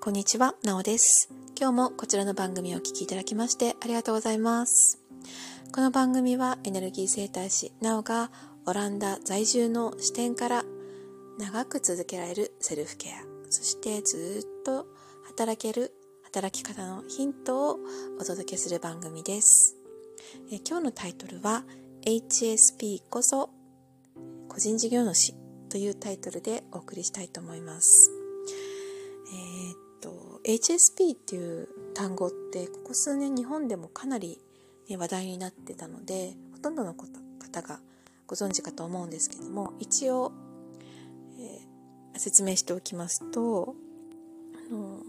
こんにちは、なおです。今日もこちらの番組をお聴きいただきましてありがとうございます。この番組はエネルギー生態師なおがオランダ在住の視点から長く続けられるセルフケア、そしてずっと働ける働き方のヒントをお届けする番組です。え今日のタイトルは HSP こそ個人事業主というタイトルでお送りしたいと思います。えー、っと HSP っていう単語ってここ数年日本でもかなり、ね、話題になってたのでほとんどの方がご存知かと思うんですけども一応、えー、説明しておきますとあの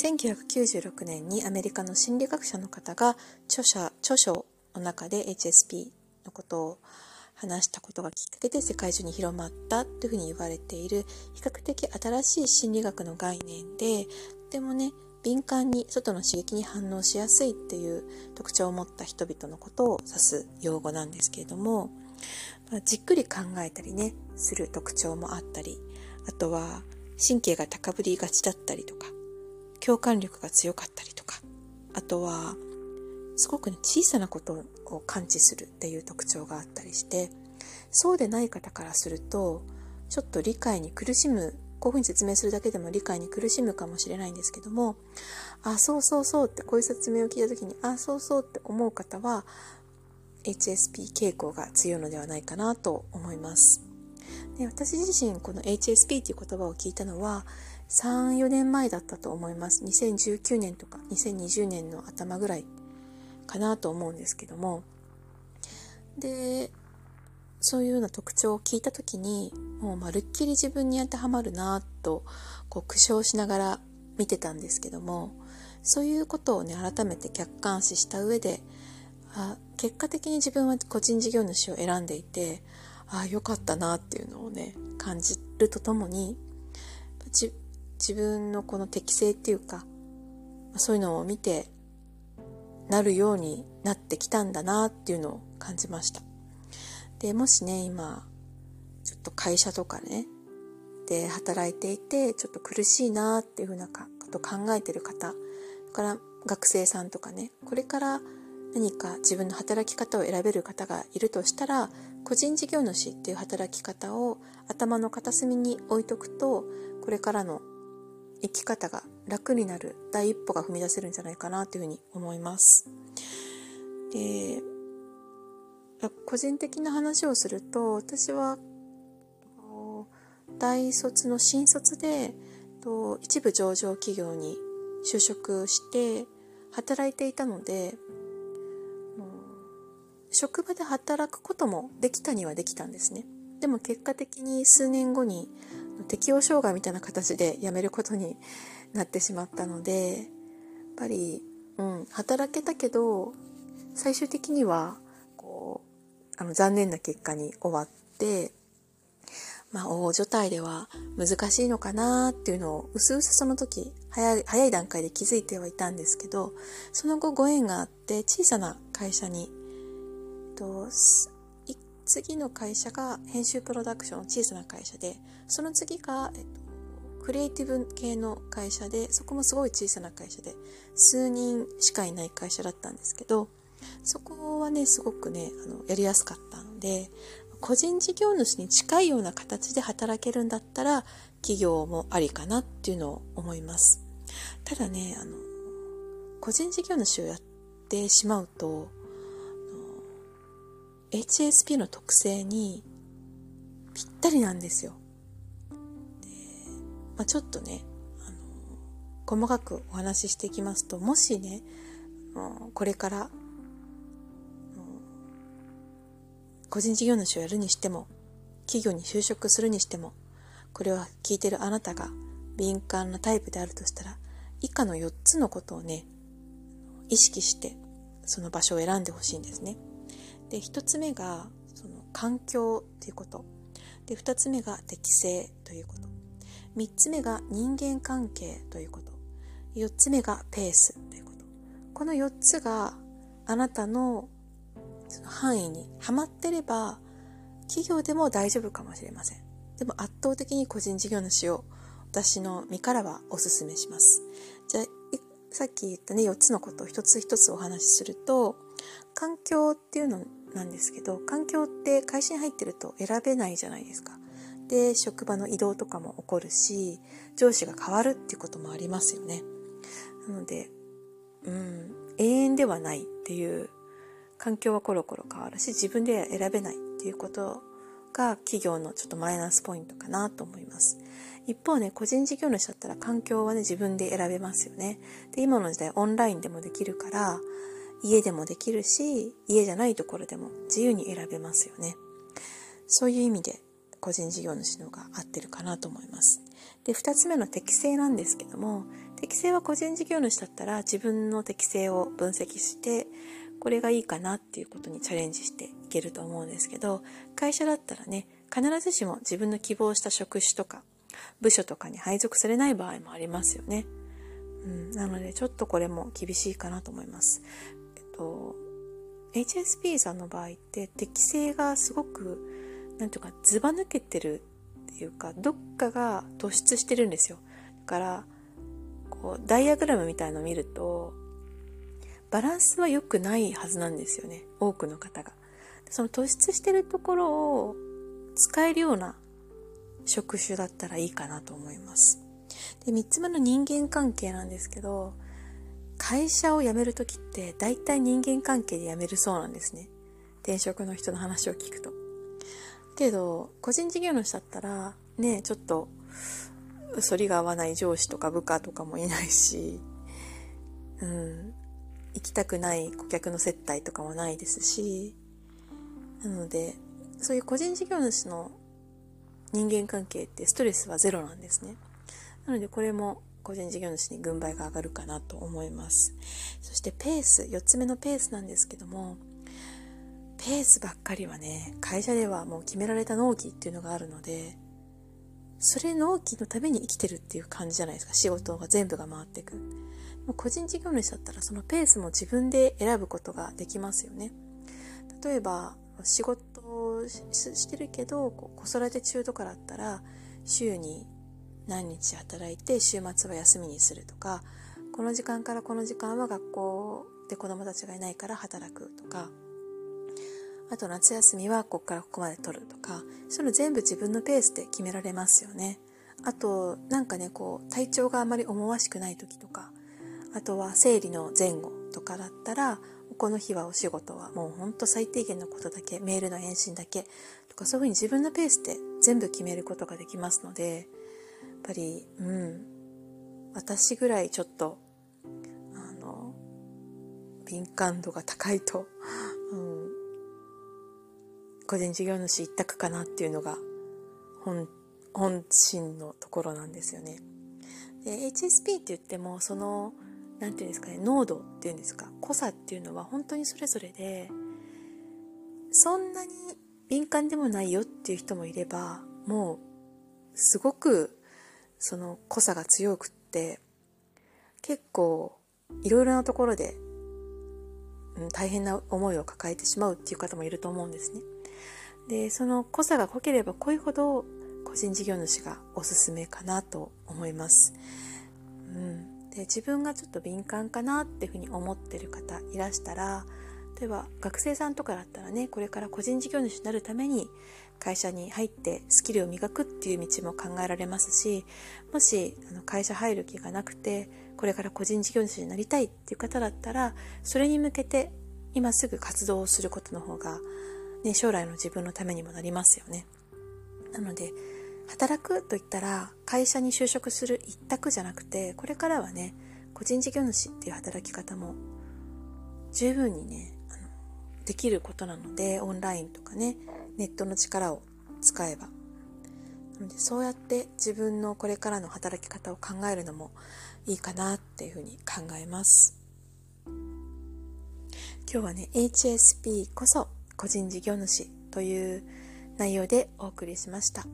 1996年にアメリカの心理学者の方が著者著書の中で HSP のことを話したことがきっかけで世界中に広まったというふうに言われている比較的新しい心理学の概念でとてもね敏感に外の刺激に反応しやすいっていう特徴を持った人々のことを指す用語なんですけれども、まあ、じっくり考えたりねする特徴もあったりあとは神経が高ぶりがちだったりとか共感力が強かったりとかあとはすごく、ね、小さなことを感知するっていう特徴があったりしてそうでない方からするとちょっと理解に苦しむこういうふうに説明するだけでも理解に苦しむかもしれないんですけどもあそうそうそうってこういう説明を聞いた時にあそうそうって思う方は HSP 傾向が強いのではないかなと思いますで私自身この HSP という言葉を聞いたのは3、4年前だったと思います。2019年とか2020年の頭ぐらいかなと思うんですけども。でそういうような特徴を聞いた時にもうまるっきり自分に当てはまるなとこう苦笑しながら見てたんですけどもそういうことをね改めて客観視した上であ結果的に自分は個人事業主を選んでいてああよかったなっていうのをね感じるとともに自分のこの適性っていうかそういうのを見てなるようになってきたんだなっていうのを感じました。で、もしね、今、ちょっと会社とかね、で働いていて、ちょっと苦しいなっていうふうなこと考えてる方、そから学生さんとかね、これから何か自分の働き方を選べる方がいるとしたら、個人事業主っていう働き方を頭の片隅に置いとくと、これからの生き方が楽になる第一歩が踏み出せるんじゃないかなというふうに思います。で個人的な話をすると私は大卒の新卒で一部上場企業に就職して働いていたので職場で働くこともできたにはできたんですね。でも結果的に数年後に適応障害みたいな形で辞めることになってしまったのでやっぱり、うん、働けたけど最終的にはこうあの残念な結果に終わってまあ大所帯では難しいのかなっていうのをうすうすその時早い早い段階で気づいてはいたんですけどその後ご縁があって小さな会社にと次の会社が編集プロダクション小さな会社でその次が、えっと、クリエイティブ系の会社でそこもすごい小さな会社で数人しかいない会社だったんですけどそこはねすごくねあのやりやすかったので個人事業主に近いような形で働けるんだったら企業もありかなっていうのを思います。ただねあの個人事業主をやってしまうと HSP の特性にぴったりなんですよまあ、ちょっとね、あの細かくお話ししていきますと、もしね、これから、個人事業主をやるにしても、企業に就職するにしても、これは聞いてるあなたが敏感なタイプであるとしたら、以下の4つのことをね、意識してその場所を選んでほしいんですね。で、1つ目が、その環境ということ。で、2つ目が適性ということ。3つ目が人間関係ということ4つ目がペースということこの4つがあなたのその範囲にはまってれば企業でも大丈夫かもしれませんでも圧倒的に個人事業主を私の身からはおすすめします。じゃあ、さっき言ったね、4つのことを一つ一つお話しすると、環境っていうのなんですけど、環境って会社に入ってると選べないじゃないですか。で、職場の移動とかも起こるし、上司が変わるっていうこともありますよね。なので、うん、永遠ではないっていう環境はコロコロ変わるし自分では選べないっていうことが企業のちょっとマイナスポイントかなと思います。一方ね、個人事業主だったら環境はね、自分で選べますよね。で、今の時代オンラインでもできるから、家でもできるし、家じゃないところでも自由に選べますよね。そういう意味で個人事業主の方が合ってるかなと思います。で、二つ目の適性なんですけども、適性は個人事業主だったら自分の適性を分析してこれがいいかなっていうことにチャレンジしていけると思うんですけど会社だったらね必ずしも自分の希望した職種とか部署とかに配属されない場合もありますよね。うん、なのでちょっとこれも厳しいかなと思います。と HSP さんの場合って適性がすごく何ていうかずば抜けてるっていうかどっかが突出してるんですよ。だからこうダイアグラムみたいのを見るとバランスは良くないはずなんですよね。多くの方が。その突出してるところを使えるような職種だったらいいかなと思います。で3つ目の人間関係なんですけど会社を辞める時って大体人間関係で辞めるそうなんですね転職の人の話を聞くとけど個人事業主だったらねちょっと反りが合わない上司とか部下とかもいないし、うん、行きたくない顧客の接待とかもないですし、なので、そういう個人事業主の人間関係ってストレスはゼロなんですね。なのでこれも個人事業主に軍配が上がるかなと思います。そしてペース、4つ目のペースなんですけども、ペースばっかりはね、会社ではもう決められた納期っていうのがあるので、それ納期のために生きてるっていう感じじゃないですか。仕事が全部が回っていく。個人事業主だったらそのペースも自分で選ぶことができますよね。例えば、仕事をしてるけど、子育て中とかだったら、週に何日働いて週末は休みにするとか、この時間からこの時間は学校で子供たちがいないから働くとか、あと夏休みはここからここまで取るとか、そういうの全部自分のペースで決められますよね。あと、なんかね、こう、体調があまり思わしくない時とか、あとは生理の前後とかだったら、この日はお仕事はもうほんと最低限のことだけ、メールの返信だけとかそういうふうに自分のペースで全部決めることができますので、ぱり、うん、私ぐらいちょっと、あの、敏感度が高いと、うん、個人事業主一択かなっていうのが本本心のところなんですよね。で HSP って言ってもその何て言うんですかね濃度っていうんですか濃さっていうのは本当にそれぞれでそんなに敏感でもないよっていう人もいればもうすごくその濃さが強くって結構いろいろなところで、うん、大変な思いを抱えてしまうっていう方もいると思うんですね。で、その濃さが濃ければ濃いほど個人事業主がおすすめかなと思います。うん。で、自分がちょっと敏感かなっていうふうに思ってる方いらしたら、例えば学生さんとかだったらね、これから個人事業主になるために会社に入ってスキルを磨くっていう道も考えられますし、もしあの会社入る気がなくて、これから個人事業主になりたいっていう方だったら、それに向けて今すぐ活動をすることの方がね、将来の自分のためにもなりますよね。なので、働くと言ったら会社に就職する一択じゃなくて、これからはね、個人事業主っていう働き方も十分にね、できることなので、オンラインとかね、ネットの力を使えば。なので、そうやって自分のこれからの働き方を考えるのもいいかなっていうふうに考えます。今日はね、HSP こそ個人事業主という内容でお送りしました。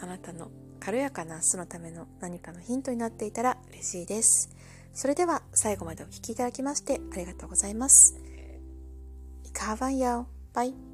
あなたの軽やかな明日のための何かのヒントになっていたら嬉しいです。それでは最後までお聴きいただきましてありがとうございます。いかはばんやお。バイ。